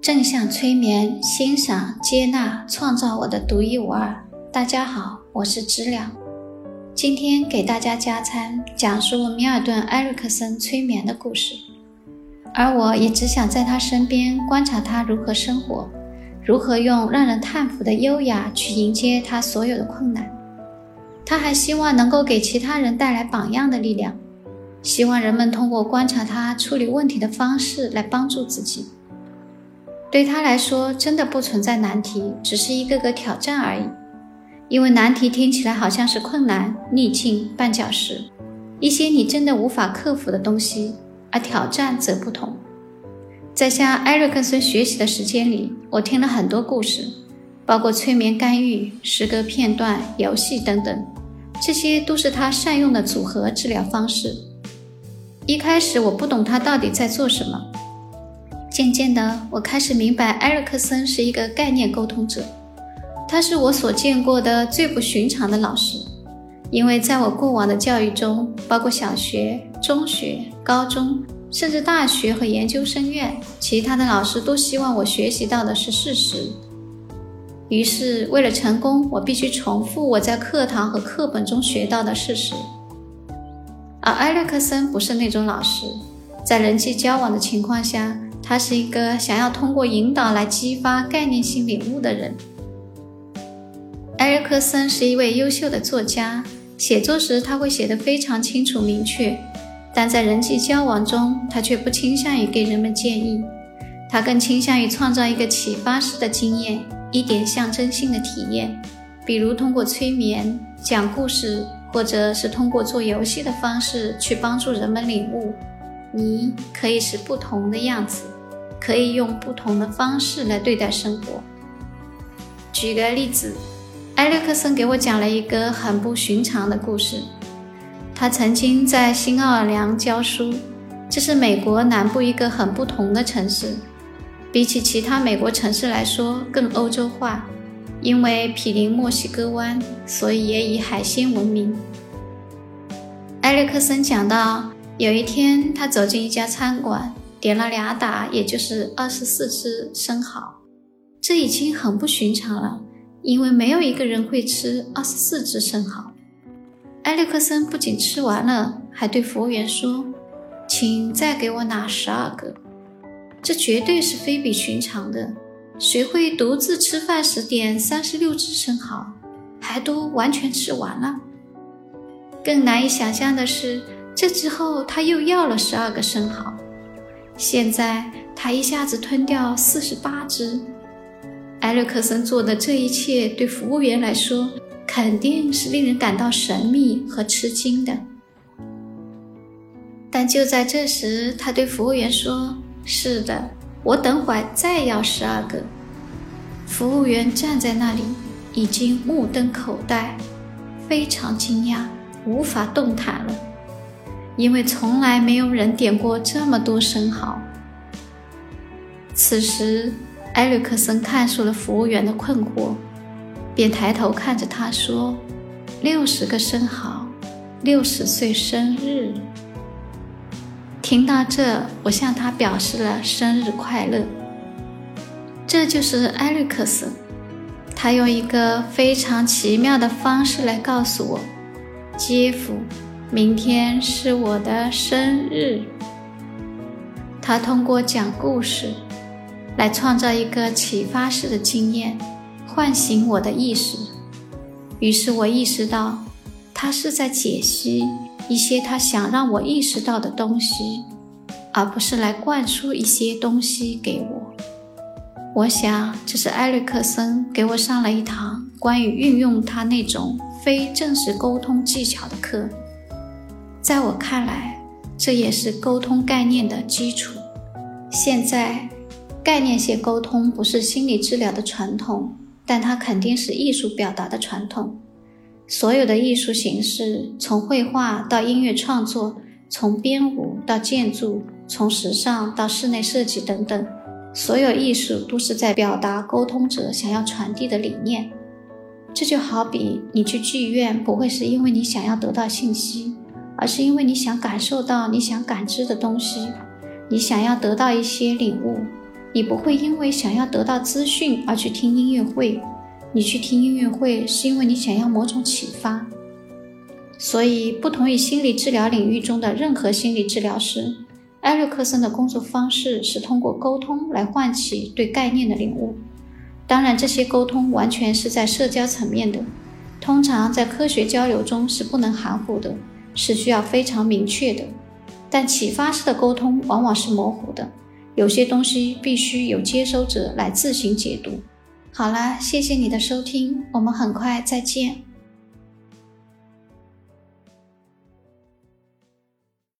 正向催眠，欣赏、接纳、创造我的独一无二。大家好，我是知了。今天给大家加餐，讲述米尔顿·埃瑞克森催眠的故事。而我也只想在他身边观察他如何生活，如何用让人叹服的优雅去迎接他所有的困难。他还希望能够给其他人带来榜样的力量，希望人们通过观察他处理问题的方式来帮助自己。对他来说，真的不存在难题，只是一个个挑战而已。因为难题听起来好像是困难、逆境、绊脚石，一些你真的无法克服的东西；而挑战则不同。在向埃瑞克森学习的时间里，我听了很多故事，包括催眠干预、诗歌片段、游戏等等，这些都是他善用的组合治疗方式。一开始我不懂他到底在做什么。渐渐的，我开始明白，埃瑞克森是一个概念沟通者。他是我所见过的最不寻常的老师，因为在我过往的教育中，包括小学、中学、高中，甚至大学和研究生院，其他的老师都希望我学习到的是事实。于是，为了成功，我必须重复我在课堂和课本中学到的事实。而埃瑞克森不是那种老师，在人际交往的情况下。他是一个想要通过引导来激发概念性领悟的人。埃瑞克森是一位优秀的作家，写作时他会写得非常清楚明确，但在人际交往中，他却不倾向于给人们建议，他更倾向于创造一个启发式的经验，一点象征性的体验，比如通过催眠、讲故事，或者是通过做游戏的方式去帮助人们领悟，你可以是不同的样子。可以用不同的方式来对待生活。举个例子，埃利克森给我讲了一个很不寻常的故事。他曾经在新奥尔良教书，这是美国南部一个很不同的城市，比起其他美国城市来说更欧洲化。因为毗邻墨西哥湾，所以也以海鲜闻名。埃利克森讲到，有一天他走进一家餐馆。点了俩打，也就是二十四只生蚝，这已经很不寻常了，因为没有一个人会吃二十四只生蚝。埃里克森不仅吃完了，还对服务员说：“请再给我拿十二个。”这绝对是非比寻常的，谁会独自吃饭时点三十六只生蚝，还都完全吃完了？更难以想象的是，这之后他又要了十二个生蚝。现在他一下子吞掉四十八只。埃瑞克森做的这一切，对服务员来说肯定是令人感到神秘和吃惊的。但就在这时，他对服务员说：“是的，我等会再要十二个。”服务员站在那里，已经目瞪口呆，非常惊讶，无法动弹了。因为从来没有人点过这么多生蚝。此时，埃里克森看出了服务员的困惑，便抬头看着他说：“六十个生蚝，六十岁生日。”听到这，我向他表示了生日快乐。这就是埃里克森，他用一个非常奇妙的方式来告诉我：“杰夫。”明天是我的生日。他通过讲故事来创造一个启发式的经验，唤醒我的意识。于是我意识到，他是在解析一些他想让我意识到的东西，而不是来灌输一些东西给我。我想，这是埃里克森给我上了一堂关于运用他那种非正式沟通技巧的课。在我看来，这也是沟通概念的基础。现在，概念性沟通不是心理治疗的传统，但它肯定是艺术表达的传统。所有的艺术形式，从绘画到音乐创作，从编舞到建筑，从时尚到室内设计等等，所有艺术都是在表达沟通者想要传递的理念。这就好比你去剧院，不会是因为你想要得到信息。而是因为你想感受到你想感知的东西，你想要得到一些领悟，你不会因为想要得到资讯而去听音乐会，你去听音乐会是因为你想要某种启发。所以，不同于心理治疗领域中的任何心理治疗师，埃瑞克森的工作方式是通过沟通来唤起对概念的领悟。当然，这些沟通完全是在社交层面的，通常在科学交流中是不能含糊的，是需要非常明确的。但启发式的沟通往往是模糊的，有些东西必须由接收者来自行解读。好了，谢谢你的收听，我们很快再见。